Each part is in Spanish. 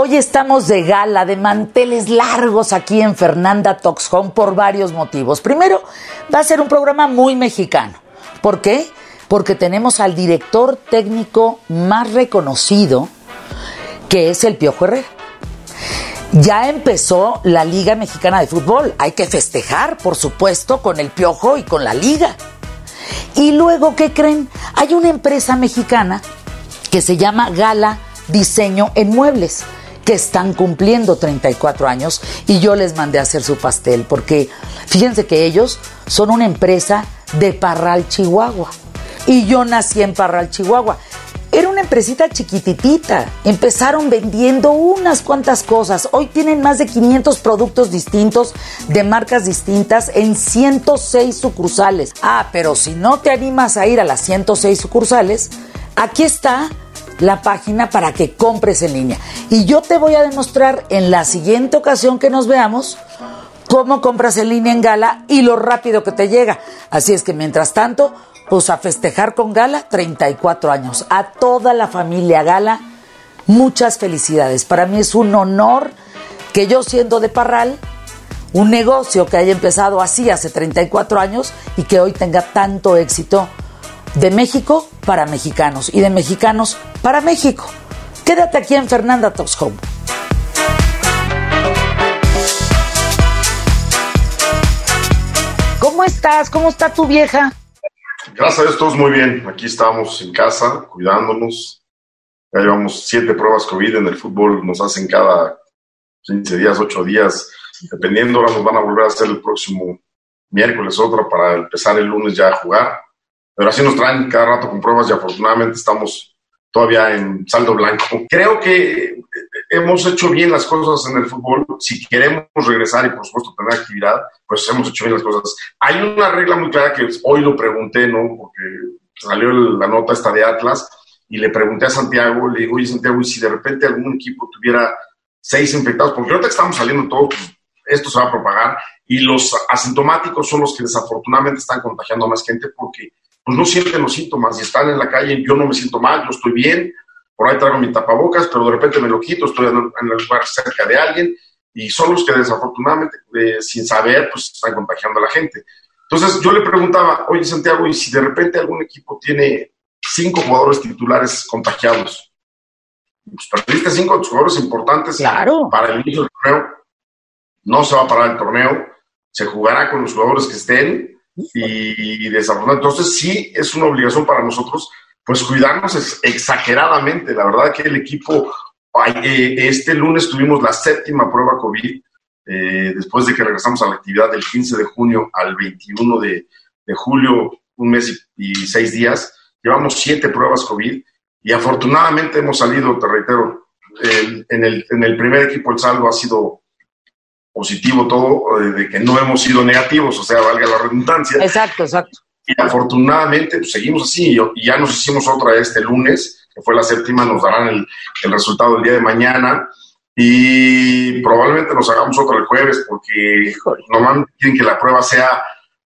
Hoy estamos de gala, de manteles largos aquí en Fernanda Talks por varios motivos. Primero, va a ser un programa muy mexicano. ¿Por qué? Porque tenemos al director técnico más reconocido, que es el Piojo Herrera. Ya empezó la Liga Mexicana de Fútbol. Hay que festejar, por supuesto, con el Piojo y con la Liga. Y luego, ¿qué creen? Hay una empresa mexicana que se llama Gala Diseño en Muebles, que están cumpliendo 34 años y yo les mandé a hacer su pastel, porque fíjense que ellos son una empresa de Parral, Chihuahua. Y yo nací en Parral, Chihuahua. Era una empresita chiquititita. Empezaron vendiendo unas cuantas cosas. Hoy tienen más de 500 productos distintos de marcas distintas en 106 sucursales. Ah, pero si no te animas a ir a las 106 sucursales, aquí está la página para que compres en línea. Y yo te voy a demostrar en la siguiente ocasión que nos veamos cómo compras en línea en Gala y lo rápido que te llega. Así es que mientras tanto, pues a festejar con Gala 34 años. A toda la familia Gala, muchas felicidades. Para mí es un honor que yo siendo de Parral, un negocio que haya empezado así hace 34 años y que hoy tenga tanto éxito de México para mexicanos y de mexicanos para México. Quédate aquí en Fernanda Talks Home. ¿Cómo estás? ¿Cómo está tu vieja? Gracias a Dios, todos muy bien. Aquí estamos en casa, cuidándonos. Ya llevamos siete pruebas COVID en el fútbol, nos hacen cada 15 días, 8 días, dependiendo. Ahora nos van a volver a hacer el próximo miércoles otra para empezar el lunes ya a jugar. Pero así nos traen cada rato con pruebas y afortunadamente estamos todavía en saldo blanco. Creo que hemos hecho bien las cosas en el fútbol. Si queremos regresar y, por supuesto, tener actividad, pues hemos hecho bien las cosas. Hay una regla muy clara que hoy lo pregunté, ¿no? Porque salió la nota esta de Atlas y le pregunté a Santiago, le digo, oye, Santiago, y si de repente algún equipo tuviera seis infectados, porque ahorita que estamos saliendo todos, pues, esto se va a propagar y los asintomáticos son los que desafortunadamente están contagiando a más gente porque pues no sienten los síntomas y están en la calle, yo no me siento mal, yo estoy bien, por ahí traigo mi tapabocas, pero de repente me lo quito, estoy en el lugar cerca de alguien y son los que desafortunadamente, eh, sin saber, pues están contagiando a la gente. Entonces yo le preguntaba, oye Santiago, ¿y si de repente algún equipo tiene cinco jugadores titulares contagiados? Pues perdiste cinco de tus jugadores importantes claro. para el inicio del torneo. No se va a parar el torneo, se jugará con los jugadores que estén y desafortunadamente. Entonces sí es una obligación para nosotros, pues cuidarnos exageradamente. La verdad que el equipo, eh, este lunes tuvimos la séptima prueba COVID, eh, después de que regresamos a la actividad del 15 de junio al 21 de, julio, un mes y, seis días. Llevamos siete pruebas COVID y afortunadamente hemos salido, te reitero, en, el, en el primer equipo el saldo ha sido positivo todo, eh, de que no hemos sido negativos, o sea, valga la redundancia. Exacto, exacto. Y afortunadamente pues, seguimos así y ya nos hicimos otra este lunes, que fue la séptima, nos darán el, el resultado el día de mañana y probablemente nos hagamos otra el jueves porque normalmente quieren que la prueba sea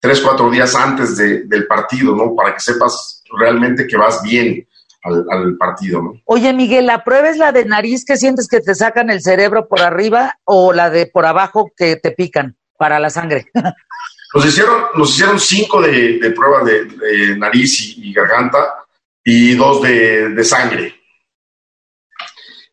tres, cuatro días antes de, del partido, ¿no? Para que sepas realmente que vas bien al, partido. ¿no? Oye, Miguel, ¿la prueba es la de nariz que sientes que te sacan el cerebro por arriba o la de por abajo que te pican para la sangre? Nos hicieron, nos hicieron cinco de, de pruebas de, nariz y, garganta y dos de, sangre.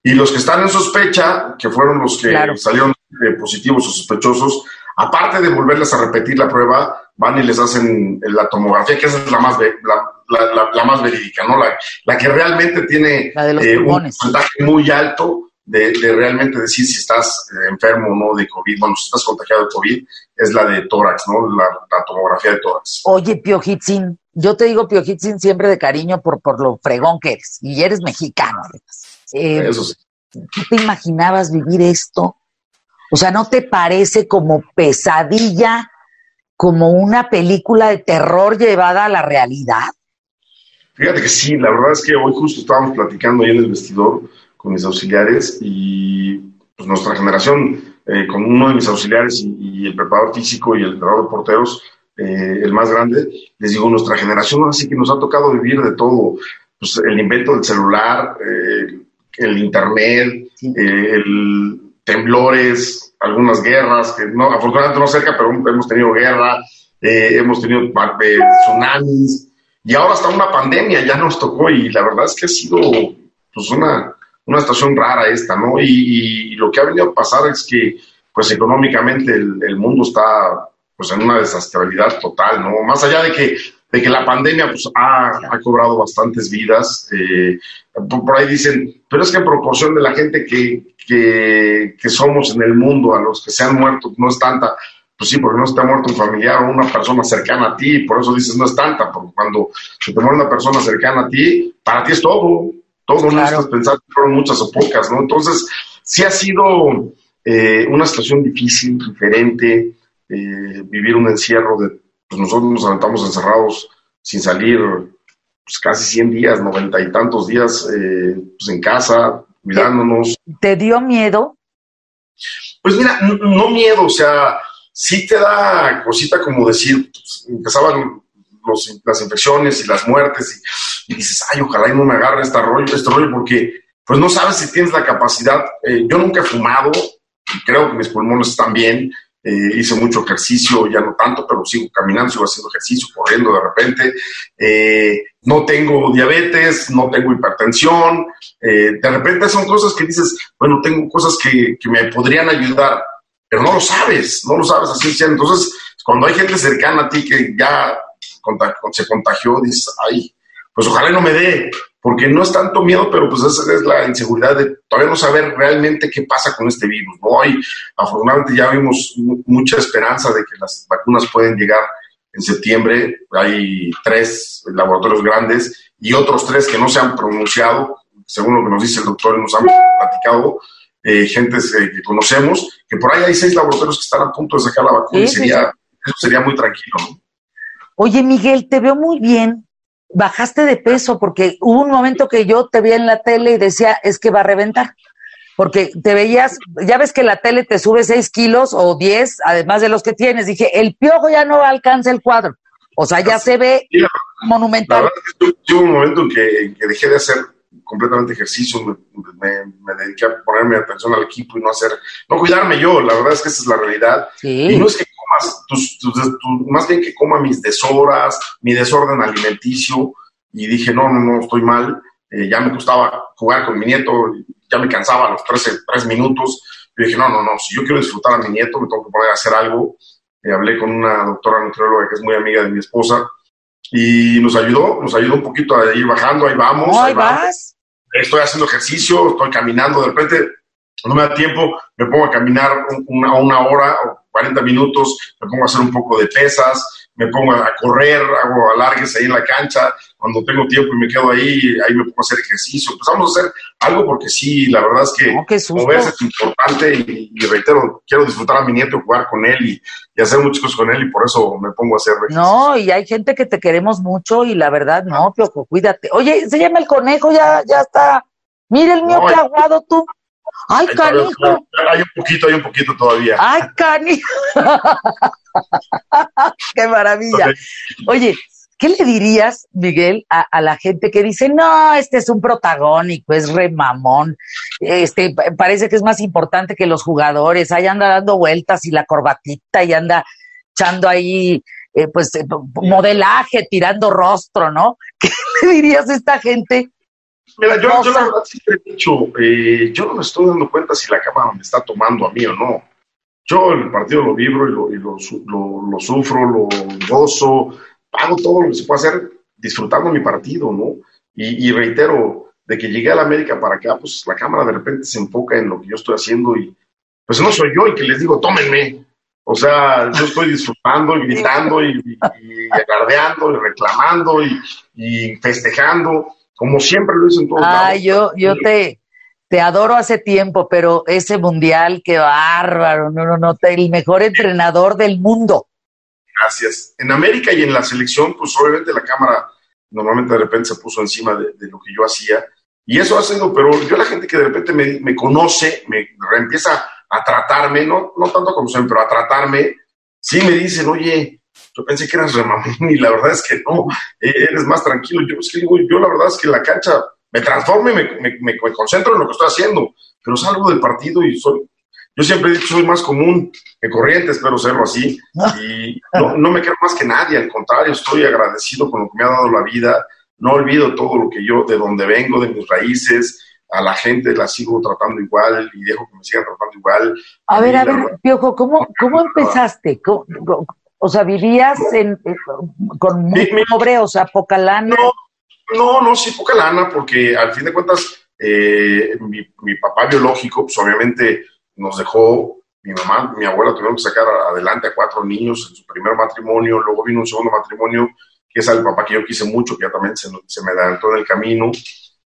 Y los que están en sospecha, que fueron los que salieron positivos o sospechosos, aparte de volverles a repetir la prueba, van y les hacen la tomografía, que esa es la más, la, más verídica, ¿no? La, que realmente tiene eh, un porcentaje muy alto de, realmente decir si estás eh, enfermo o no de COVID, bueno, si estás contagiado de COVID, es la de tórax, ¿no? La, tomografía de tórax. Oye, Piojitzin, yo te digo Piojitzin siempre de cariño por, por lo fregón que eres, y eres mexicano, eh, Eso sí. ¿Tú te imaginabas vivir esto? O sea, ¿no te parece como pesadilla como una película de terror llevada a la realidad? Fíjate que sí, la verdad es que hoy justo estábamos platicando ahí en el vestidor con mis auxiliares y pues nuestra generación, eh, con uno de mis auxiliares y, el preparador físico y el entrenador de porteros, eh, el más grande, les digo, nuestra generación así que nos ha tocado vivir de todo, pues el invento del celular, eh, el internet, el temblores, algunas guerras, que no, afortunadamente no cerca, pero hemos tenido guerra, eh, hemos tenido eh, tsunamis, y ahora está una pandemia, ya nos tocó, y la verdad es que ha sido pues una, una situación rara esta, ¿no? Y, lo que ha venido a pasar es que, pues económicamente el, mundo está pues en una desestabilidad total, ¿no? Más allá de que de que la pandemia pues, ha, ha cobrado bastantes vidas. Eh, por, ahí dicen, pero es que en proporción de la gente que, que, que, somos en el mundo, a los que se han muerto, no es tanta. Pues sí, porque no se te ha muerto un familiar o una persona cercana a ti, por eso dices no es tanta, porque cuando se te muere una persona cercana a ti, para ti es todo, todo, no estás pensando que fueron muchas o pocas, ¿no? Entonces, sí ha sido eh, una situación difícil, diferente, eh, vivir un encierro de pues nosotros nos aventamos encerrados sin salir pues, casi 100 días, noventa y tantos días eh, pues, en casa, cuidándonos. ¿Te dio miedo? Pues mira, no miedo, o sea, sí te da cosita como decir, pues, empezaban las infecciones y las muertes y, dices, ay, ojalá y no me agarre este rollo, este rollo, porque pues no sabes si tienes la capacidad. Eh, yo nunca he fumado, creo que mis pulmones están bien, eh, hice mucho ejercicio, ya no tanto, pero sigo caminando, sigo haciendo ejercicio, corriendo de repente. Eh, no tengo diabetes, no tengo hipertensión. Eh, de repente son cosas que dices, bueno, tengo cosas que, que, me podrían ayudar, pero no lo sabes, no lo sabes así. Entonces, cuando hay gente cercana a ti que ya se contagió, dices, ay, pues ojalá no me dé, porque no es tanto miedo, pero pues esa es la inseguridad de todavía no saber realmente qué pasa con este virus, ¿no? Y afortunadamente ya vimos mucha esperanza de que las vacunas pueden llegar en septiembre. Hay tres laboratorios grandes y otros tres que no se han pronunciado, según lo que nos dice el doctor y nos han platicado, eh, gentes que conocemos, que por ahí hay seis laboratorios que están a punto de sacar la vacuna y sería, eso sería muy tranquilo, ¿no? Oye, Miguel, te veo muy bien bajaste de peso porque hubo un momento que yo te vi en la tele y decía, es que va a reventar. Porque te veías, ya ves que la tele te sube 6 kilos o 10, además de los que tienes. Dije, el piojo ya no alcanza el cuadro. O sea, ya se ve monumental. hubo un momento en que, dejé de hacer completamente ejercicio, me, dediqué a ponerme atención al equipo y no hacer, no cuidarme yo, la verdad es que esa es la realidad. Y no es que comas, más bien que coma mis deshoras, mi desorden alimenticio, y dije, no, no, no, estoy mal, eh, ya me gustaba jugar con mi nieto, ya me cansaba a los 13, tres minutos, y dije, no, no, no, si yo quiero disfrutar a mi nieto, me tengo que poner a hacer algo. Eh, hablé con una doctora nutrióloga que es muy amiga de mi esposa, y nos ayudó, nos ayudó un poquito a ir bajando, ahí vamos. ahí vas estoy haciendo ejercicio, estoy caminando, de repente no me da tiempo, me pongo a caminar una, una hora o 40 minutos, me pongo a hacer un poco de pesas, me pongo a correr, hago alargues ahí en la cancha, cuando tengo tiempo y me quedo ahí, ahí me pongo a hacer ejercicio. Empezamos a hacer algo porque sí, la verdad es que moverse es importante y, reitero, quiero disfrutar a mi nieto, jugar con él y, hacer muchas cosas con él y por eso me pongo a hacer ejercicio. No, y hay gente que te queremos mucho y la verdad, no, Piojo, cuídate. Oye, se llama el conejo, ya, ya está. Mira el mío que aguado tú. Ay, canijo. Hay un poquito, hay un poquito todavía. Ay, canijo. Qué maravilla. Oye, ¿Qué le dirías, Miguel, a, la gente que dice, no, este es un protagónico, es remamón, este, parece que es más importante que los jugadores, ahí anda dando vueltas y la corbatita y anda echando ahí, eh, pues, eh, modelaje, tirando rostro, ¿no? ¿Qué le dirías a esta gente? Mira, yo, yo la verdad siempre he dicho, eh, yo no me estoy dando cuenta si la cámara me está tomando a mí o no. Yo el partido lo vibro y lo, y lo, lo sufro, lo gozo, hago todo lo que se puede hacer disfrutando mi partido, ¿no? Y, reitero, de que llegué a la América para acá, pues la cámara de repente se enfoca en lo que yo estoy haciendo y pues no soy yo el que les digo, tómenme. O sea, yo estoy disfrutando y gritando y, y, agardeando y reclamando y, festejando, como siempre lo hice en todos Ay, yo, yo te, te adoro hace tiempo, pero ese mundial, qué bárbaro, no, no, no, el mejor entrenador del mundo. Gracias. En América y en la selección, pues obviamente la cámara normalmente de repente se puso encima de, lo que yo hacía. Y eso ha sido, pero yo la gente que de repente me, conoce, me empieza a tratarme, no, no tanto a conocerme, pero a tratarme, sí me dicen, oye, yo pensé que eras remamón y la verdad es que no, e, eres más tranquilo. Yo, es que digo, yo la verdad es que la cancha me transformo y me, me, concentro en lo que estoy haciendo. pero salgo del partido y soy, yo siempre he dicho, soy más común que corriente, espero serlo así, y no, no me creo más que nadie, al contrario, estoy agradecido con lo que me ha dado la vida, no olvido todo lo que yo, de donde vengo, de mis raíces, a la gente la sigo tratando igual y dejo que me sigan tratando igual. A ver, a ver, Piojo, ¿cómo, cómo empezaste? o sea, ¿vivías en, con muy pobre, o sea, poca lana? No, no, no, sí, poca lana, porque al fin de cuentas, eh, mi, mi, papá biológico, pues obviamente nos dejó, mi mamá, mi abuela tuvieron que sacar adelante a cuatro niños en su primer matrimonio, luego vino un segundo matrimonio, que es el papá que yo quise mucho, que ya también se, me adelantó en el camino,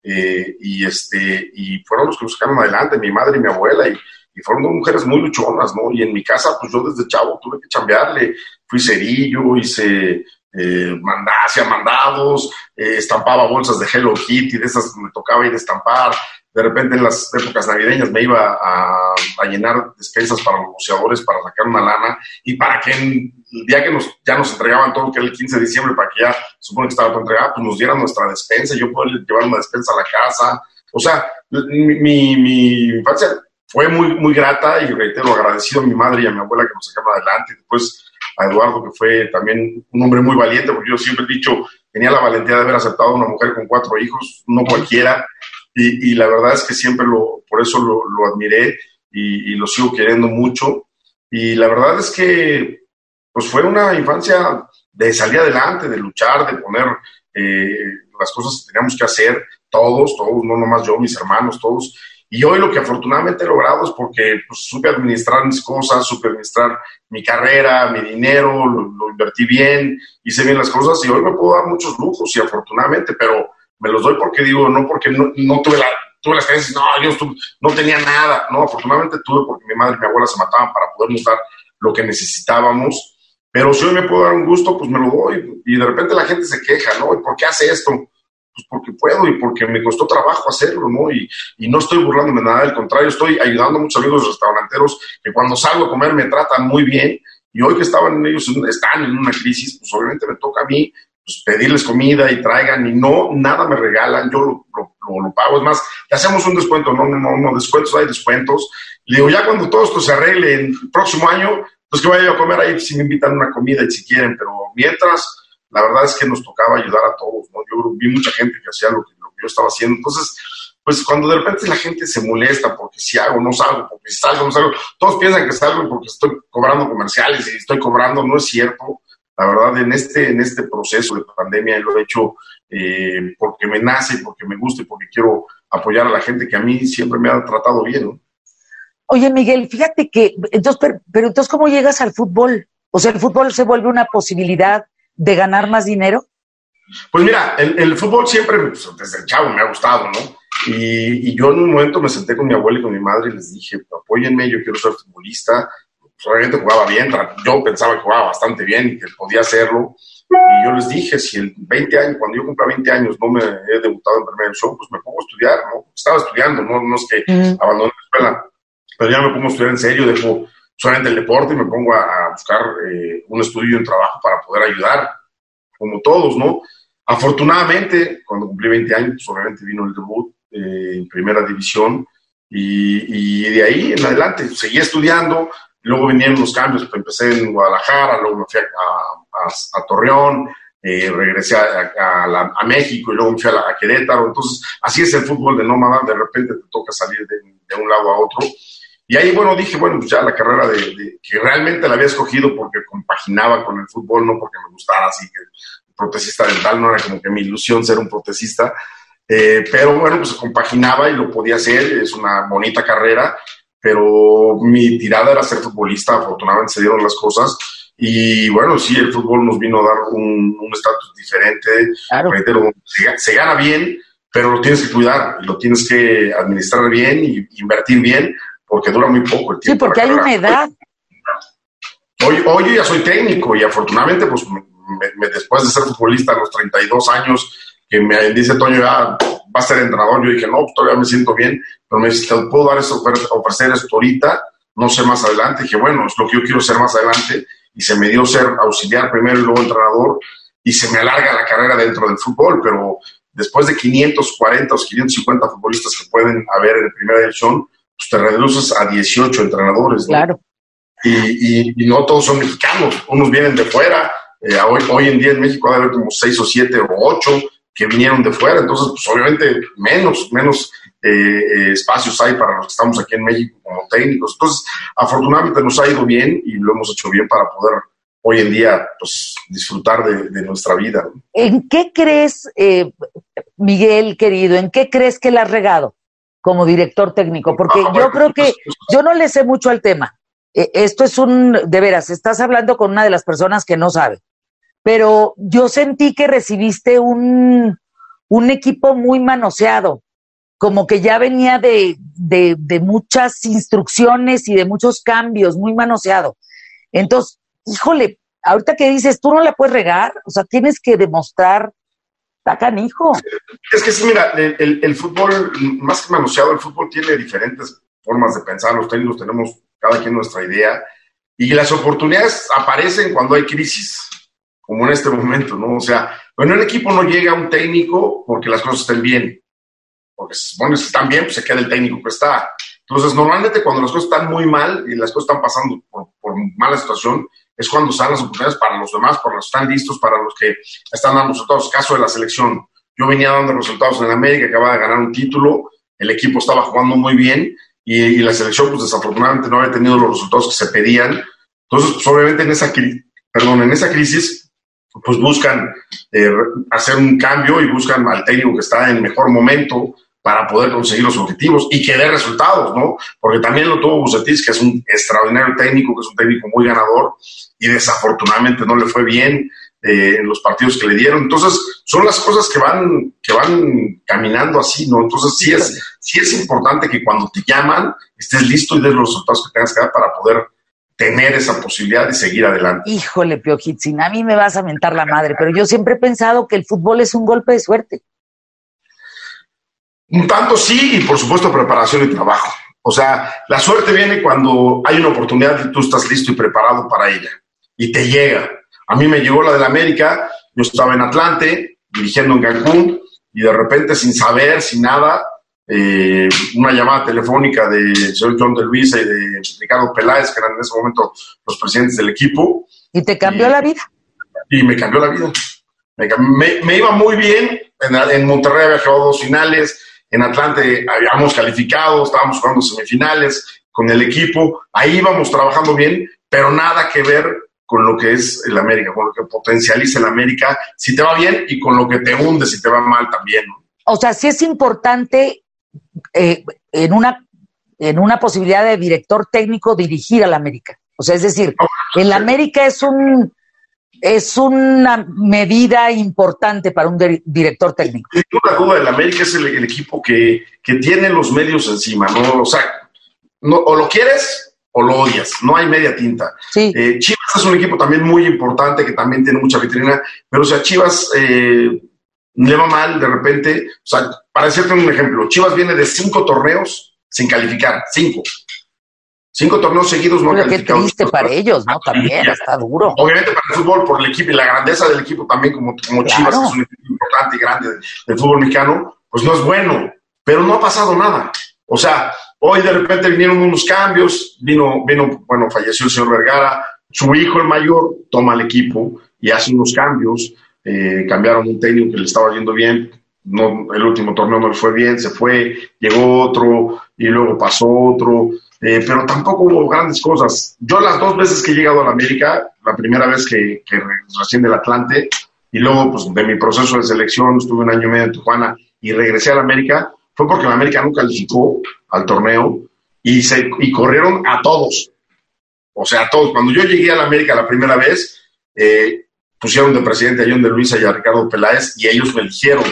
eh, y, este, y fueron los que nos sacaron adelante, mi madre y mi abuela, y, y, fueron dos mujeres muy luchonas, ¿no? Y en mi casa, pues yo desde chavo tuve que chambearle, fui cerillo, hice eh, hacía mandados, eh, estampaba bolsas de Hello Kitty, de esas me tocaba ir a estampar, de repente en las épocas navideñas me iba a, llenar despensas para los buceadores para sacar una lana y para que el día que nos, ya nos entregaban todo, que era el 15 de diciembre, para que ya supone que estaba todo entregado, pues nos dieran nuestra despensa, yo puedo llevar una despensa a la casa. O sea, mi, mi, infancia fue muy, muy grata y reitero agradecido a mi madre y a mi abuela que nos sacaron adelante. Después a Eduardo, que fue también un hombre muy valiente, porque yo siempre he dicho, tenía la valentía de haber aceptado a una mujer con cuatro hijos, no cualquiera, y, la verdad es que siempre lo, por eso lo, admiré y, lo sigo queriendo mucho. Y la verdad es que pues fue una infancia de salir adelante, de luchar, de poner eh, las cosas que teníamos que hacer, todos, todos, no nomás yo, mis hermanos, todos. Y hoy lo que afortunadamente he logrado es porque pues, supe administrar mis cosas, supe administrar mi carrera, mi dinero, lo, lo, invertí bien, hice bien las cosas y hoy me puedo dar muchos lujos y afortunadamente, pero me los doy porque digo, no porque no, tuve, la, tuve las creencias, no, yo no tenía nada, no, afortunadamente tuve porque mi madre y mi abuela se mataban para podernos dar lo que necesitábamos, pero si hoy me puedo dar un gusto, pues me lo doy, y de repente la gente se queja, ¿no? ¿Y por qué hace esto? Pues porque puedo y porque me costó trabajo hacerlo, ¿no? Y, y no estoy burlándome nada, al contrario, estoy ayudando a muchos amigos restauranteros que cuando salgo a comer me tratan muy bien, y hoy que estaban ellos, están en una crisis, pues obviamente me toca a mí pues, pedirles comida y traigan y no, nada me regalan, yo lo, lo, pago. Es más, le hacemos un descuento, no, no, no, no, descuentos, hay descuentos. Le digo, ya cuando todo esto se arregle el próximo año, pues que vaya a comer ahí si me invitan una comida y si quieren, pero mientras, la verdad es que nos tocaba ayudar a todos, ¿no? Yo vi mucha gente que hacía lo que, lo que yo estaba haciendo, entonces pues cuando de repente la gente se molesta porque si hago, no salgo, porque si salgo, no salgo, todos piensan que salgo porque estoy cobrando comerciales y estoy cobrando, no es cierto. La verdad, en este, en este proceso de pandemia lo he hecho eh, porque me nace, porque me gusta y porque quiero apoyar a la gente que a mí siempre me ha tratado bien. Oye, Miguel, fíjate que, entonces, pero, entonces, ¿cómo llegas al fútbol? O sea, ¿el fútbol se vuelve una posibilidad de ganar más dinero? Pues mira, el, fútbol siempre, pues, desde el chavo, me ha gustado, ¿no? Y, y, yo en un momento me senté con mi abuela y con mi madre y les dije, apóyenme, yo quiero ser futbolista, obviamente jugaba bien, yo pensaba que jugaba bastante bien y que podía hacerlo. Y yo les dije, si en 20 años, cuando yo cumpla 20 años, no me he debutado en primer show, pues me pongo a estudiar, ¿no? Estaba estudiando, no, no es que abandoné la escuela, pero ya me pongo a estudiar en serio, dejo solamente el deporte y me pongo a, buscar eh, un estudio y un trabajo para poder ayudar, como todos, ¿no? Afortunadamente, cuando cumplí 20 años, pues obviamente vino el debut eh, en primera división y, y, de ahí en adelante seguí estudiando, Luego vinieron los cambios, pues empecé en Guadalajara, luego me fui a, Torreón, eh, regresé a, México y luego me fui a, Querétaro. Entonces, así es el fútbol de nómada, de repente te toca salir de, de un lado a otro. Y ahí, bueno, dije, bueno, pues ya la carrera de, que realmente la había escogido porque compaginaba con el fútbol, no porque me gustara así que protecista dental no era como que mi ilusión ser un protecista. Eh, pero bueno, pues compaginaba y lo podía hacer, es una bonita carrera pero mi tirada era ser futbolista, afortunadamente se dieron las cosas. Y bueno, sí, el fútbol nos vino a dar un estatus diferente, claro. se, gana bien, pero lo tienes que cuidar, lo tienes que administrar bien y invertir bien, porque dura muy poco el tiempo. Sí, porque hay una edad. Hoy, hoy ya soy técnico y afortunadamente, pues después de ser futbolista a los 32 años, que me dice Toño, ya va a ser entrenador. Yo dije, no, pues, todavía me siento bien, pero me dice, ¿te puedo dar eso, ofrecer esto ahorita? No sé más adelante. Dije, bueno, es lo que yo quiero ser más adelante. Y se me dio ser auxiliar primero y luego entrenador. Y se me alarga la carrera dentro del fútbol, pero después de 540 o 550 futbolistas que pueden haber en primera división, pues te reduces a 18 entrenadores. Claro. Y, no todos son mexicanos, unos vienen de fuera. Eh, hoy, hoy en día en México haber como 6 o 7 o 8 que vinieron de fuera, entonces pues obviamente menos, menos eh, eh, espacios hay para los que estamos aquí en México como técnicos. Entonces, afortunadamente nos ha ido bien y lo hemos hecho bien para poder hoy en día pues, disfrutar de, nuestra vida. ¿En qué crees, eh, Miguel querido, en qué crees que le has regado como director técnico? Porque ah, yo creo que yo no le sé mucho al tema. esto es un, de veras, estás hablando con una de las personas que no sabe, pero yo sentí que recibiste un, un equipo muy manoseado, como que ya venía de, de, muchas instrucciones y de muchos cambios, muy manoseado. Entonces, híjole, ahorita que dices, tú no la puedes regar, o sea, tienes que demostrar, está hijo. Es que sí, mira, el, el, fútbol, más que manoseado, el fútbol tiene diferentes formas de pensar, los técnicos tenemos cada quien nuestra idea, y las oportunidades aparecen cuando hay crisis, como en este momento, ¿no? O sea, bueno, el equipo no llega a un técnico porque las cosas estén bien, porque se supone que están bien, pues se queda el técnico que está. Entonces, normalmente cuando las cosas están muy mal y las cosas están pasando por, mala situación, es cuando salen las oportunidades para los demás, para los que están listos, para los que están dando resultados. Caso de la selección, yo venía dando resultados en América, acababa de ganar un título, el equipo estaba jugando muy bien y, la selección, pues desafortunadamente no había tenido los resultados que se pedían. Entonces, pues obviamente en esa, perdón, en esa crisis, pues buscan eh, hacer un cambio y buscan al técnico que está en mejor momento, para poder conseguir los objetivos y que dé resultados, ¿no? Porque también lo tuvo Bucetis, que es un extraordinario técnico, que es un técnico muy ganador y desafortunadamente no le fue bien eh, en los partidos que le dieron. Entonces, son las cosas que van, que van caminando así, ¿no? Entonces, sí es, sí es importante que cuando te llaman estés listo y des los resultados que tengas que dar para poder tener esa posibilidad de seguir adelante. Híjole, Piojitzin, a mí me vas a mentar la madre, pero yo siempre he pensado que el fútbol es un golpe de suerte. Un tanto sí, y por supuesto preparación y trabajo. O sea, la suerte viene cuando hay una oportunidad y tú estás listo y preparado para ella. Y te llega. A mí me llegó la del América, yo estaba en Atlante, dirigiendo en Cancún, y de repente, sin saber, sin nada, eh, una llamada telefónica del señor John de Luisa y de Ricardo Peláez, que eran en ese momento los presidentes del equipo. ¿Y te cambió la vida? Y me cambió la vida. Me, iba muy bien. En, en Monterrey había jugado dos finales en Atlante habíamos calificado, estábamos jugando semifinales con el equipo, ahí íbamos trabajando bien, pero nada que ver con lo que es el América, con lo que potencializa el América, si te va bien y con lo que te hunde si te va mal también. O sea, sí es importante eh, en, una, en una posibilidad de director técnico dirigir al América. O sea, es decir, el América es un es una medida importante para un director técnico. Sin duda, duda, el América es el, equipo que, tiene los medios encima, ¿no? O sea, no, o lo quieres o lo odias, no hay media tinta. Eh, Chivas es un equipo también muy importante que también tiene mucha vitrina, pero o sea, Chivas eh, le va mal de repente. O sea, para decirte un ejemplo, Chivas viene de cinco torneos sin calificar, cinco. Cinco torneos seguidos no Pero qué triste para ellos, ¿no? También, está duro. Obviamente para el fútbol, por el equipo y la grandeza del equipo también, como, como Chivas, que es un equipo importante y grande del, fútbol mexicano, pues no es bueno. Pero no ha pasado nada. O sea, hoy de repente vinieron unos cambios, vino, vino, bueno, falleció el señor Vergara, su hijo el mayor toma el equipo y hace unos cambios, eh, cambiaron un técnico que le estaba yendo bien, no, el último torneo no le fue bien, se fue, llegó otro y luego pasó otro, eh, pero tampoco hubo grandes cosas. Yo las dos veces que he llegado a la América, la primera vez que, recién del Atlante, y luego pues, de mi proceso de selección, estuve un año y medio en Tijuana y regresé a la América, fue porque la América no calificó al torneo y, se, y corrieron a todos. O sea, a todos. Cuando yo llegué a la América la primera vez, eh, pusieron de presidente a John de Luisa y a Ricardo Peláez y ellos me eligieron.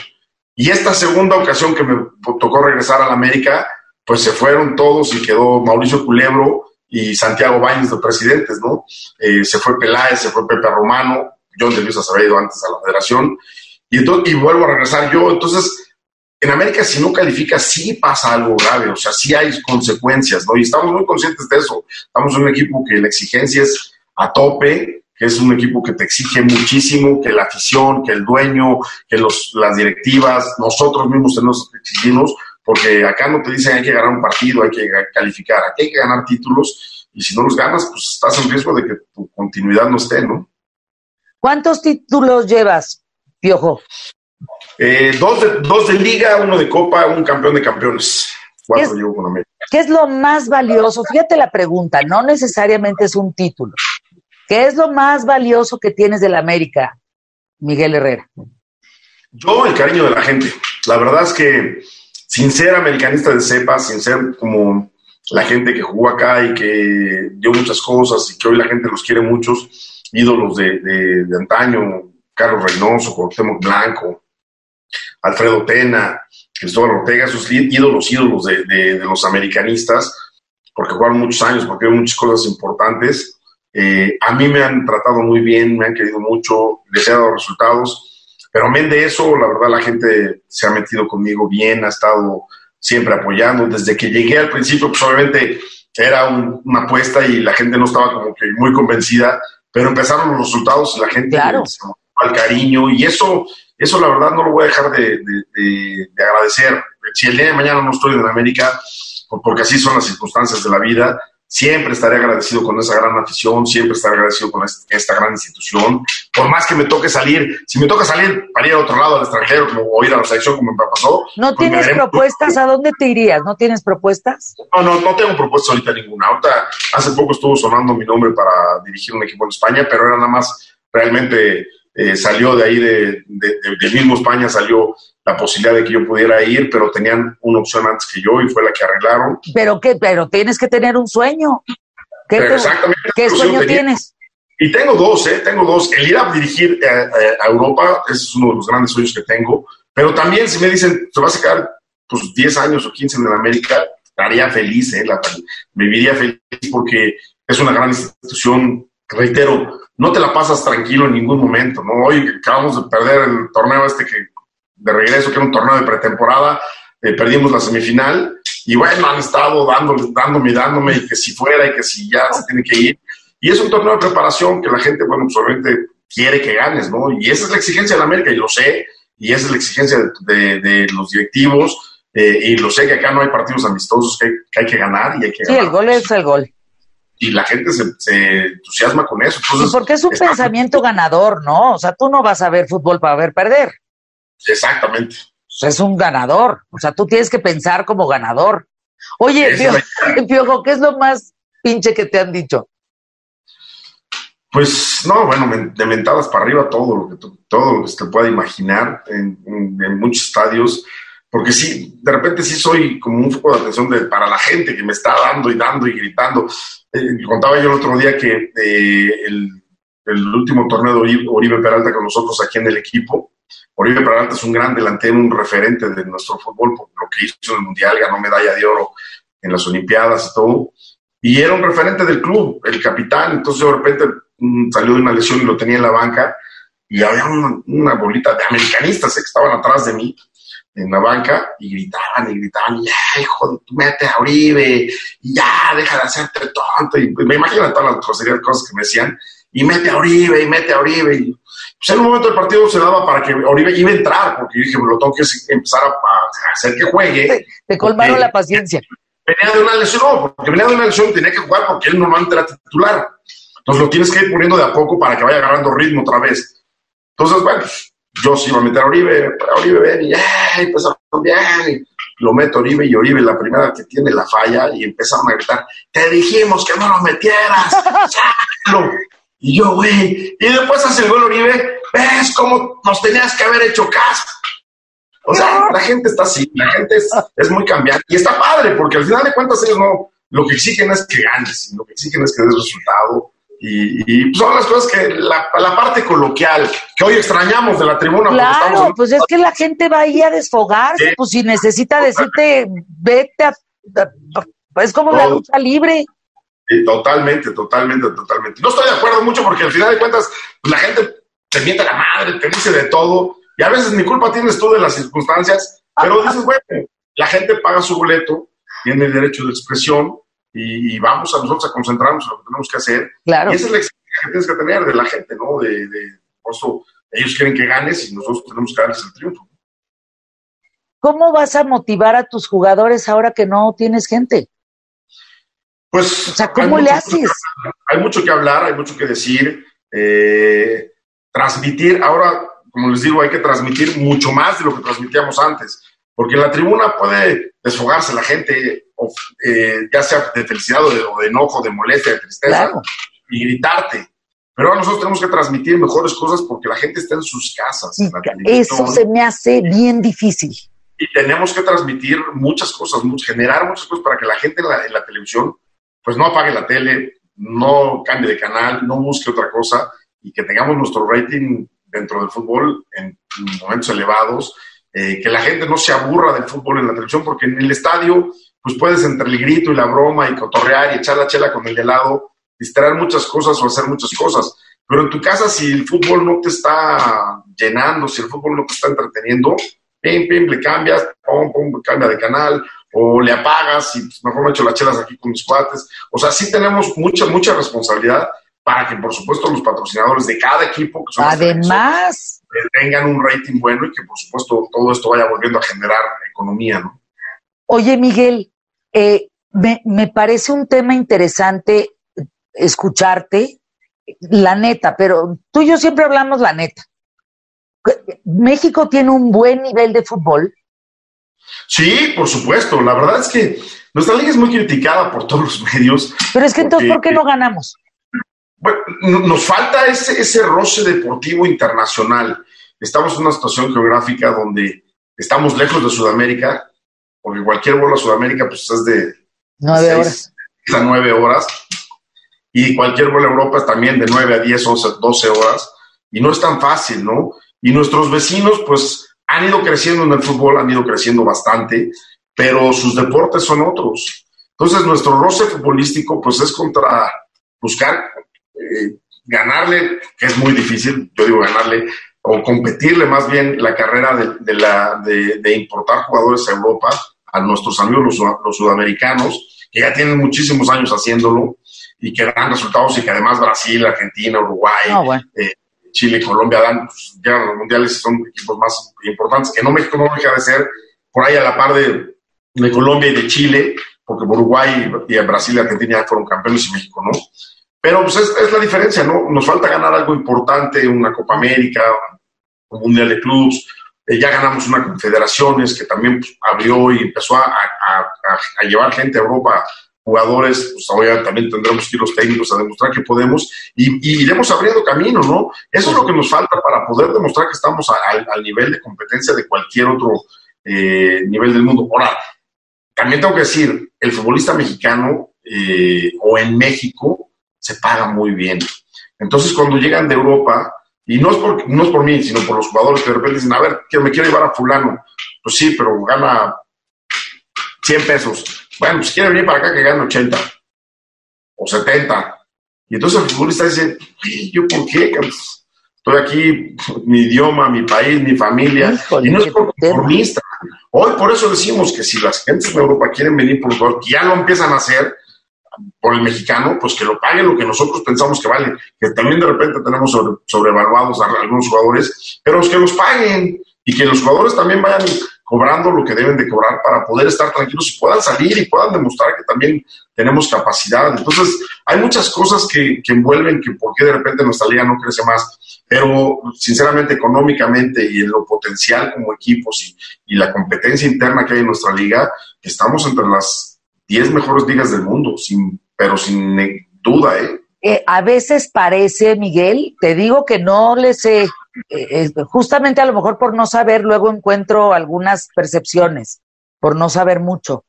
Y esta segunda ocasión que me tocó regresar a la América, pues se fueron todos y quedó Mauricio Culebro y Santiago Baños de presidentes, ¿no? Eh, se fue Peláez, se fue Pepe Romano, John de Luisa se ido antes a la federación, y, entonces, y vuelvo a regresar yo. Entonces, en América si no califica, sí pasa algo grave, o sea, sí hay consecuencias, ¿no? Y estamos muy conscientes de eso. Estamos en un equipo que la exigencia es a tope, que es un equipo que te exige muchísimo, que la afición, que el dueño, que los, las directivas, nosotros mismos tenemos que exigirnos, porque acá no te dicen hay que ganar un partido, hay que calificar, aquí hay que ganar títulos y si no los ganas, pues estás en riesgo de que tu continuidad no esté, ¿no? ¿Cuántos títulos llevas, Piojo? Eh, dos, de, dos de liga, uno de copa, un campeón de campeones. Cuatro llevo con América. ¿Qué es lo más valioso? Fíjate la pregunta, no necesariamente es un título. ¿Qué es lo más valioso que tienes de la América, Miguel Herrera? Yo, el cariño de la gente. La verdad es que, sin ser americanista de cepa, sin ser como la gente que jugó acá y que dio muchas cosas y que hoy la gente los quiere muchos, ídolos de, de, antaño, Carlos Reynoso, Cuauhtémoc Blanco, Alfredo Tena, Cristóbal Ortega, sus ídolos, ídolos de, de, los americanistas, porque jugaron muchos años, porque hay muchas cosas importantes. Eh, a mí me han tratado muy bien, me han querido mucho, les he dado resultados, pero amén de eso, la verdad la gente se ha metido conmigo bien, ha estado siempre apoyando. Desde que llegué al principio, pues obviamente era una apuesta y la gente no estaba como que muy convencida, pero empezaron los resultados y la gente claro. al cariño y eso, eso la verdad no lo voy a dejar de, de, agradecer. Si el día de mañana no estoy en América, porque así son las circunstancias de la vida, Siempre estaré agradecido con esa gran afición, siempre estaré agradecido con esta gran institución. Por más que me toque salir, si me toca salir para ir a otro lado, al extranjero, como, o ir a la selección, como me pasó. ¿No pues tienes propuestas? ¿A dónde te irías? ¿No tienes propuestas? No, no, no tengo propuestas ahorita ninguna. Ahorita, hace poco estuvo sonando mi nombre para dirigir un equipo en España, pero era nada más realmente eh, salió de ahí, de, del mismo España, salió la posibilidad de que yo pudiera ir, pero tenían una opción antes que yo y fue la que arreglaron. ¿Pero qué? Pero tienes que tener un sueño. ¿Qué, exactamente. ¿qué sueño tienes? Y tengo dos, ¿eh? Tengo dos. El ir a dirigir eh, eh, a Europa es uno de los grandes sueños que tengo, pero también si me dicen, te vas a quedar pues 10 años o 15 en América, estaría feliz, ¿eh? La, viviría feliz porque es una gran institución, reitero, no te la pasas tranquilo en ningún momento, ¿no? Hoy acabamos de perder el torneo este que de regreso, que era un torneo de pretemporada, eh, perdimos la semifinal y bueno, han estado dándome, dándome, dándome y que si fuera y que si ya se tiene que ir. Y es un torneo de preparación que la gente, bueno, pues obviamente quiere que ganes, ¿no? Y esa es la exigencia de la América, y lo sé, y esa es la exigencia de, los directivos, eh, y lo sé que acá no hay partidos amistosos que, hay que ganar y hay que Sí, el gol es el gol y la gente se, entusiasma con eso. sí, porque es un pensamiento ganador, ¿no? O sea, tú no vas a ver fútbol para ver perder. Exactamente. Pues es un ganador. O sea, tú tienes que pensar como ganador. Oye, Piojo, ¿qué es lo más pinche que te han dicho? Pues no, bueno, de mentadas para arriba todo lo que todo lo que se te pueda imaginar en, en, muchos estadios, porque sí, de repente sí soy como un foco de atención de, para la gente que me está dando y dando y gritando. Eh, contaba yo el otro día que eh, el, el, último torneo de Oribe, Oribe Peralta con nosotros aquí en el equipo, Oribe Peralta es un gran delantero, un referente de nuestro fútbol por lo que hizo en el Mundial, ganó medalla de oro en las Olimpiadas y todo. Y era un referente del club, el capitán. Entonces de repente salió de una lesión y lo tenía en la banca. Y había una, bolita de americanistas que estaban atrás de mí en la banca y gritaban y gritaban, ya, hijo, de, mete a Oribe, ya, deja de hacerte tonto. Y me imagino todas las cosas que me decían, y mete a Oribe, y mete a Oribe. Y, pues en un momento el partido se daba para que Oribe iba a entrar, porque yo dije, lo tengo que empezar a, hacer que juegue. Te, colmaron la paciencia. Venía de una lesión, no, porque venía de una lesión tenía que jugar porque él normalmente era titular. Entonces lo tienes que ir poniendo de a poco para que vaya agarrando ritmo otra vez. Entonces, bueno, pues, yo sí iba a meter a Oribe, Oribe ven y ya, empezaron bien. Y lo meto a Oribe y Oribe la primera que tiene la falla y empezaron a gritar, te dijimos que no lo metieras. Y yo, güey, y después hace el gol Oribe, ¿ves cómo nos tenías que haber hecho caso? O sea, la gente está así, la gente es, muy cambiante y está padre, porque al final de cuentas ellos no, lo que exigen es que ganes, lo que exigen es que des resultado. Y, y son las cosas que la, la, parte coloquial que hoy extrañamos de la tribuna. Claro, pues es que la gente va ahí a desfogarse, pues si necesita decirte, vete a, es como la lucha libre totalmente, totalmente, totalmente. No estoy de acuerdo mucho porque al final de cuentas pues, la gente te miente la madre, te dice de todo y a veces mi culpa tienes tú de las circunstancias, pero dices, bueno, la gente paga su boleto, tiene el derecho de expresión y, vamos a nosotros a concentrarnos en lo que tenemos que hacer. Claro. Y esa es la exigencia que tienes que tener de la gente, ¿no? De, de ellos quieren que ganes y nosotros tenemos que darles el triunfo. ¿cómo vas a motivar a tus jugadores ahora que no tienes gente? Pues, o sea, ¿cómo le haces? hay mucho que hablar, hay mucho que decir, eh, transmitir. Ahora, como les digo, hay que transmitir mucho más de lo que transmitíamos antes, porque en la tribuna puede desfogarse la gente, eh, ya sea de felicidad o de, enojo, de molestia, de tristeza, y gritarte. Pero ahora nosotros tenemos que transmitir mejores cosas porque la gente está en sus casas. eso se me hace bien difícil. Y tenemos que transmitir muchas cosas, generar muchas cosas para que la gente en la, en la televisión pues no apague la tele, no cambie de canal, no busque otra cosa y que tengamos nuestro rating dentro del fútbol en momentos elevados, eh, que la gente no se aburra del fútbol en la televisión, porque en el estadio, pues puedes entre el grito y la broma y cotorrear y echar la chela con el de lado, distraer muchas cosas o hacer muchas cosas. Pero en tu casa, si el fútbol no te está llenando, si el fútbol no te está entreteniendo, pim, pim, le cambias, pum, pum, cambia de canal, o le apagas y pues, mejor me echo las chelas aquí con mis cuates. O sea, sí tenemos mucha, mucha responsabilidad para que, por supuesto, los patrocinadores de cada equipo, que son además tengan un rating bueno y que, por supuesto, todo esto vaya volviendo a generar economía, ¿no? Oye, Miguel, eh, me, me parece un tema interesante escucharte, la neta, pero tú y yo siempre hablamos la neta. México tiene un buen nivel de fútbol, Sí, por supuesto. La verdad es que nuestra liga es muy criticada por todos los medios. Pero es que entonces, ¿por qué no ganamos? Bueno, nos falta ese, ese roce deportivo internacional. Estamos en una situación geográfica donde estamos lejos de Sudamérica, porque cualquier vuelo a Sudamérica pues es de nueve horas. A nueve horas. Y cualquier vuelo a Europa es también de nueve a diez, once, doce horas. Y no es tan fácil, ¿no? Y nuestros vecinos, pues, han ido creciendo en el fútbol, han ido creciendo bastante, pero sus deportes son otros. Entonces, nuestro roce futbolístico, pues es contra buscar eh, ganarle, que es muy difícil, yo digo ganarle, o competirle más bien la carrera de, la, de, importar jugadores a Europa, a nuestros amigos los, sudamericanos, que ya tienen muchísimos años haciéndolo y que dan resultados y que además Brasil, Argentina, Uruguay, eh, Chile y Colombia dan, pues, los mundiales y son equipos más importantes, que no México no deja de ser por ahí a la par de, de Colombia y de Chile, porque Uruguay y Brasil y Argentina ya fueron campeones y México no. Pero pues es, la diferencia, ¿no? Nos falta ganar algo importante, una Copa América, un Mundial de Clubs, eh, ya ganamos una Confederaciones que también pues, abrió y empezó a, llevar gente a Europa jugadores, pues ahora también tendremos que ir los técnicos a demostrar que podemos y, iremos abriendo camino, ¿no? Eso es lo que nos falta para poder demostrar que estamos al nivel de competencia de cualquier otro eh, nivel del mundo. Ahora, también tengo que decir, el futbolista mexicano eh, o en México se paga muy bien. Entonces, cuando llegan de Europa, y no es, por, no es por mí, sino por los jugadores que de repente dicen, a ver, que me quiero llevar a fulano. Pues sí, pero gana 100 pesos bueno, pues quiere venir para acá que gane 80 o 70. Y entonces el futbolista dice, ¿yo por qué? Estoy aquí, mi idioma, mi país, mi familia. y no es por conformista. Hoy por eso decimos que si las gentes de Europa quieren venir por favor, que ya lo empiezan a hacer por el mexicano, pues que lo paguen lo que nosotros pensamos que vale. Que también de repente tenemos sobrevaluados a algunos jugadores, pero que los paguen y que los jugadores también vayan cobrando lo que deben de cobrar para poder estar tranquilos y puedan salir y puedan demostrar que también tenemos capacidad. Entonces, hay muchas cosas que, que envuelven que por qué de repente nuestra liga no crece más, pero sinceramente económicamente y en lo potencial como equipos y, y la competencia interna que hay en nuestra liga, estamos entre las 10 mejores ligas del mundo, sin, pero sin duda, ¿eh? Eh, a veces parece, Miguel, te digo que no les sé eh, justamente a lo mejor por no saber, luego encuentro algunas percepciones, por no saber mucho.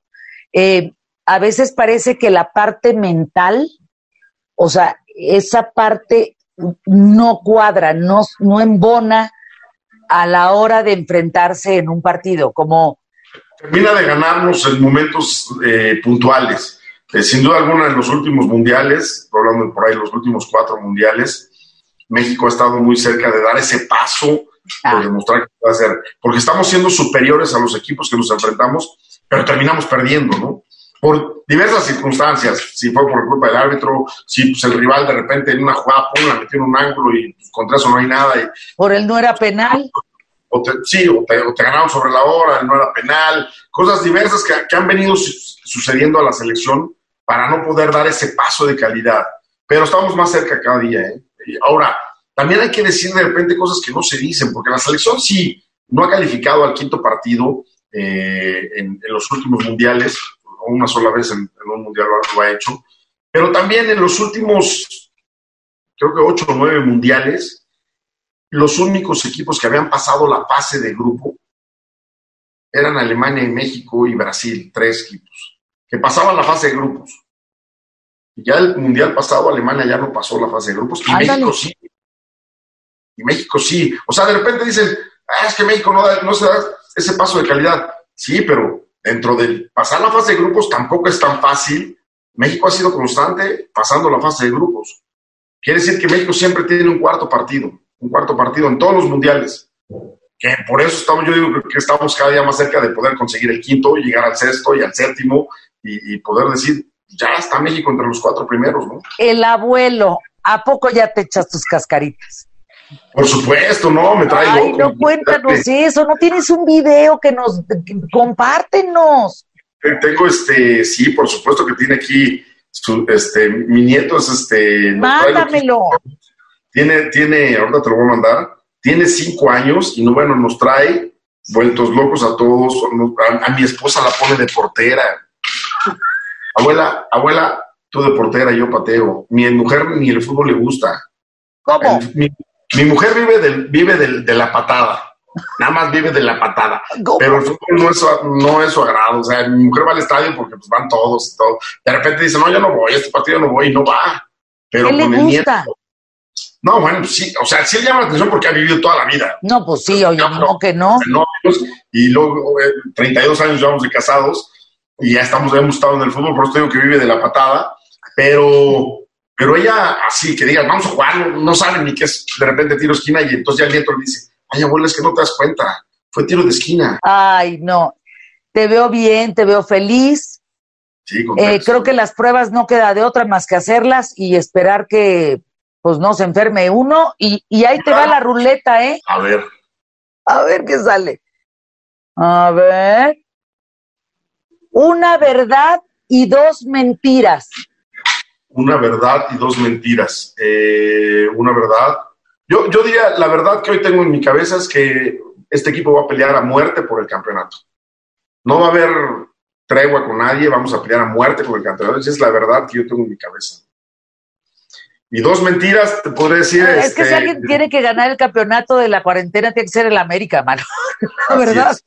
Eh, a veces parece que la parte mental, o sea, esa parte no cuadra, no, no embona a la hora de enfrentarse en un partido, como... Termina de ganarnos en momentos eh, puntuales. sin duda alguna, en los últimos mundiales, hablando por ahí, los últimos cuatro mundiales, México ha estado muy cerca de dar ese paso, ah. demostrar que puede hacer, porque estamos siendo superiores a los equipos que nos enfrentamos, pero terminamos perdiendo, ¿no? Por diversas circunstancias, si fue por culpa del árbitro, si pues, el rival de repente en una jugada pum, la metió en un ángulo y pues, contra eso no hay nada. Y, por él no era penal. o te, sí, o te, ganaron sobre la hora, no era penal, cosas diversas que, que han venido sucediendo a la selección para no poder dar ese paso de calidad. Pero estamos más cerca cada día. ¿eh? Ahora, también hay que decir de repente cosas que no se dicen, porque la selección sí no ha calificado al quinto partido eh, en, los últimos mundiales, una sola vez en, un mundial lo, ha hecho, pero también en los últimos, creo que ocho o nueve mundiales, los únicos equipos que habían pasado la fase de grupo eran Alemania y México y Brasil, tres equipos, que pasaban la fase de grupos. Ya el mundial pasado Alemania ya no pasó la fase de grupos y México sí. Y México sí. O sea, de repente dicen, ah, es que México no, no se da ese paso de calidad. Sí, pero dentro de pasar la fase de grupos tampoco es tan fácil. México ha sido constante pasando la fase de grupos. Quiere decir que México siempre tiene un cuarto partido, un cuarto partido en todos los mundiales. Que por eso estamos, yo digo que estamos cada día más cerca de poder conseguir el quinto y llegar al sexto y al séptimo y, y poder decir, ya está México entre los cuatro primeros, ¿no? El abuelo, ¿a poco ya te echas tus cascaritas? Por supuesto, no, me trae Ay, no cuéntanos eso, no tienes un video que nos compártenos. Tengo este, sí, por supuesto que tiene aquí su, este, mi nieto es este. Mándamelo. Tiene, tiene, ahorita te lo voy a mandar, tiene cinco años y no, bueno, nos trae vueltos locos a todos, a, mi esposa la pone de portera. Abuela, abuela, tú de portera, yo pateo. Mi mujer ni el fútbol le gusta. ¿Cómo? Mi mujer vive, del, vive del, de la patada. Nada más vive de la patada. Pero el fútbol no es, no es su agrado. O sea, mi mujer va al estadio porque pues, van todos y todo. De repente dice, no, yo no voy, este partido no voy y no va. Pero con el nieto. No, bueno, pues sí, o sea, sí llama la atención porque ha vivido toda la vida. No, pues sí, oye, no, que no. y luego 32 eh, años llevamos de casados y ya estamos, hemos estado en el fútbol, por eso digo que vive de la patada, pero pero ella, así, que diga, vamos a jugar, no, saben ni qué es de repente tiro esquina y entonces ya el nieto le dice, ay, abuela, es que no te das cuenta, fue tiro de esquina. Ay, no, te veo bien, te veo feliz. Sí, eh, creo que las pruebas no queda de otra más que hacerlas y esperar que pues no se enferme uno y, y ahí te va la ruleta, ¿eh? A ver. A ver qué sale. A ver. Una verdad y dos mentiras una verdad y dos mentiras. Eh, una verdad. Yo, yo diría, la verdad que hoy tengo en mi cabeza es que este equipo va a pelear a muerte por el campeonato. No va a haber tregua con nadie, vamos a pelear a muerte por el campeonato. Esa es la verdad que yo tengo en mi cabeza. Y dos mentiras, te podría decir. es que si este, alguien tiene que ganar el campeonato de la cuarentena, tiene que ser el América, mano. la verdad.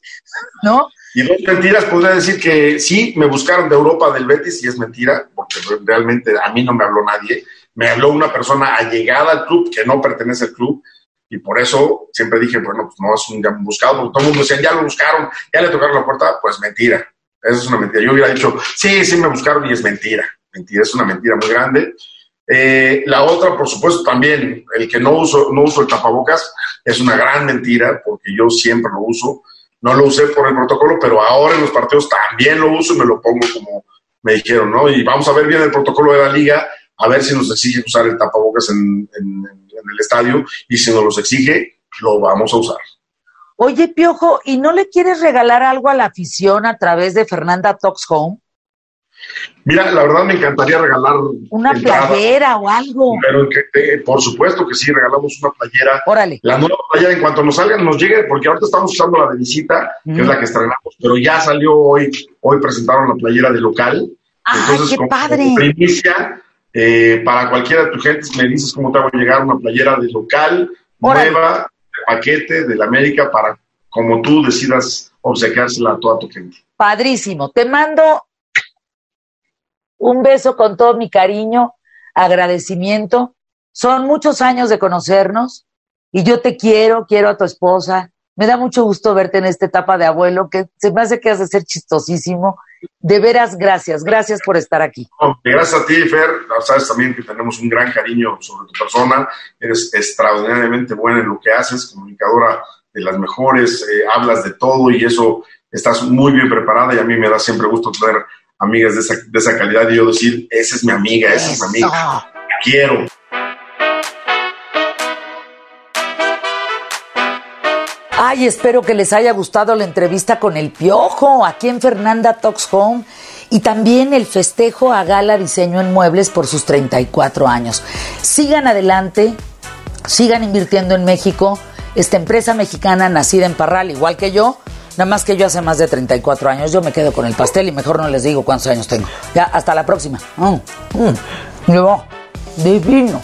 ¿No? Y dos mentiras, podría decir que sí, me buscaron de Europa del Betis y es mentira, porque realmente a mí no me habló nadie. Me habló una persona allegada al club que no pertenece al club y por eso siempre dije, bueno, pues no es un buscado, porque todo el mundo decía, ya lo buscaron, ya le tocaron la puerta, pues mentira. Eso es una mentira. Yo hubiera dicho, sí, sí me buscaron y es mentira. Mentira, es una mentira muy grande. Eh, la otra, por supuesto, también, el que no uso, no uso el tapabocas es una gran mentira, porque yo siempre lo uso no lo usé por el protocolo, pero ahora en los partidos también lo uso y me lo pongo como me dijeron, ¿no? Y vamos a ver bien el protocolo de la liga, a ver si nos exige usar el tapabocas en, el estadio y si nos los exige, lo vamos a usar. Oye, Piojo, ¿y no le quieres regalar algo a la afición a través de Fernanda Talks Home? Mira, la verdad me encantaría regalar. Una playera o algo. Pero eh, por supuesto que sí, regalamos una playera. Órale. La nueva playera, en cuanto nos salgan, nos llegue, porque ahorita estamos usando la de visita, que es la que estrenamos, pero ya salió hoy, hoy presentaron la playera de local. Entonces, qué padre! primicia, eh, para cualquiera de tus gentes, me dices cómo te va a llegar una playera de local, nueva, de paquete, de la América, para como tú decidas obsequiársela a toda tu gente. Padrísimo. Te mando un beso con todo mi cariño, agradecimiento. Son muchos años de conocernos y yo te quiero, quiero a tu esposa. Me da mucho gusto verte en esta etapa de abuelo, que se me hace que has de ser chistosísimo. De veras, gracias, gracias por estar aquí. gracias a ti, Fer. Sabes también que tenemos un gran cariño sobre tu persona. Eres extraordinariamente buena en lo que haces, comunicadora de las mejores, eh, hablas de todo y eso estás muy bien preparada y a mí me da siempre gusto tener amigas de esa, de esa calidad y yo decir, esa es mi amiga, esa es mi amiga, la quiero. Ay, espero que les haya gustado la entrevista con el Piojo aquí en Fernanda Talks Home y también el festejo a Gala Diseño en Muebles por sus 34 años. Sigan adelante, sigan invirtiendo en México. Esta empresa mexicana nacida en Parral, igual que yo, nada más que yo hace más de 34 años. Yo me quedo con el pastel y mejor no les digo cuántos años tengo. Ya, hasta la próxima. Mm, mm. divino.